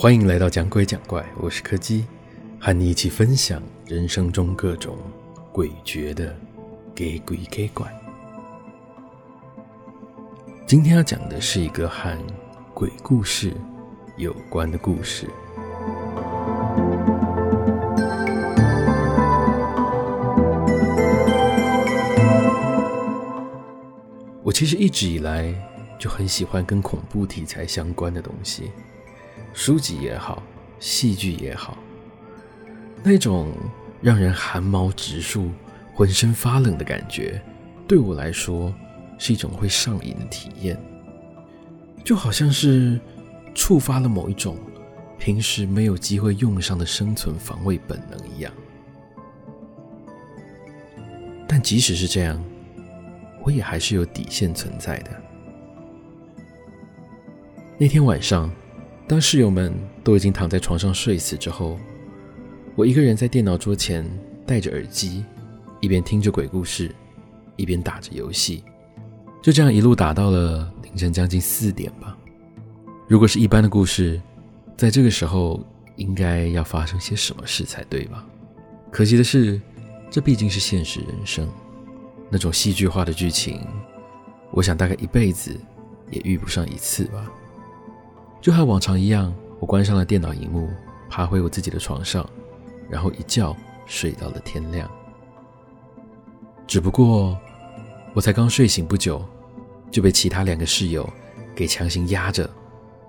欢迎来到讲鬼讲怪，我是柯基，和你一起分享人生中各种诡谲的给鬼给怪。今天要讲的是一个和鬼故事有关的故事。我其实一直以来就很喜欢跟恐怖题材相关的东西。书籍也好，戏剧也好，那种让人寒毛直竖、浑身发冷的感觉，对我来说是一种会上瘾的体验，就好像是触发了某一种平时没有机会用上的生存防卫本能一样。但即使是这样，我也还是有底线存在的。那天晚上。当室友们都已经躺在床上睡死之后，我一个人在电脑桌前戴着耳机，一边听着鬼故事，一边打着游戏，就这样一路打到了凌晨将近四点吧。如果是一般的故事，在这个时候应该要发生些什么事才对吧？可惜的是，这毕竟是现实人生，那种戏剧化的剧情，我想大概一辈子也遇不上一次吧。就和往常一样，我关上了电脑荧幕，爬回我自己的床上，然后一觉睡到了天亮。只不过，我才刚睡醒不久，就被其他两个室友给强行压着，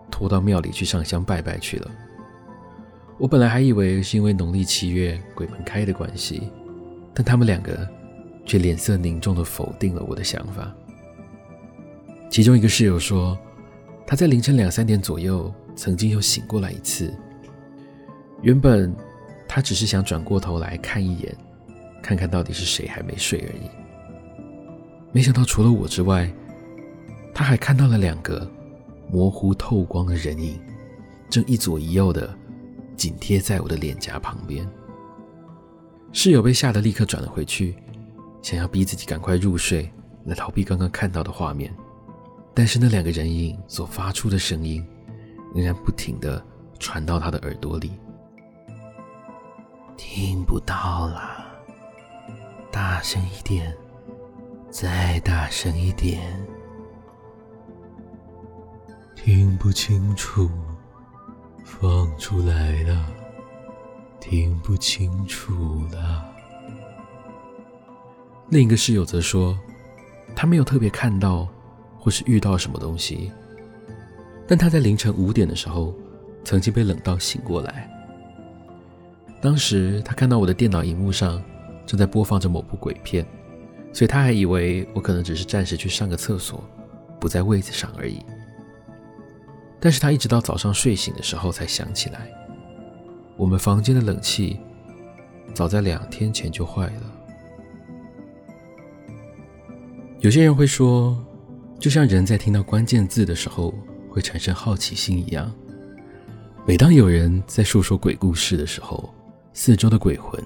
拖到庙里去上香拜拜去了。我本来还以为是因为农历七月鬼门开的关系，但他们两个却脸色凝重地否定了我的想法。其中一个室友说，他在凌晨两三点左右曾经又醒过来一次。原本他只是想转过头来看一眼，看看到底是谁还没睡而已。没想到除了我之外，他还看到了两个模糊透光的人影，正一左一右的紧贴在我的脸颊旁边。室友被吓得立刻转了回去，想要逼自己赶快入睡，来逃避刚刚看到的画面。但是那两个人影所发出的声音，仍然不停地传到他的耳朵里。听不到了，大声一点，再大声一点。听不清楚，放出来了，听不清楚了。另一个室友则说，他没有特别看到。或是遇到什么东西，但他在凌晨五点的时候，曾经被冷到醒过来。当时他看到我的电脑荧幕上正在播放着某部鬼片，所以他还以为我可能只是暂时去上个厕所，不在位子上而已。但是他一直到早上睡醒的时候才想起来，我们房间的冷气早在两天前就坏了。有些人会说，就像人在听到关键字的时候会产生好奇心一样，每当有人在诉说鬼故事的时候，四周的鬼魂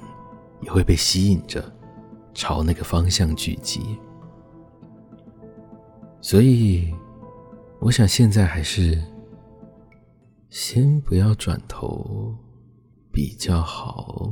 也会被吸引着，朝那个方向聚集。所以，我想现在还是先不要转头比较好。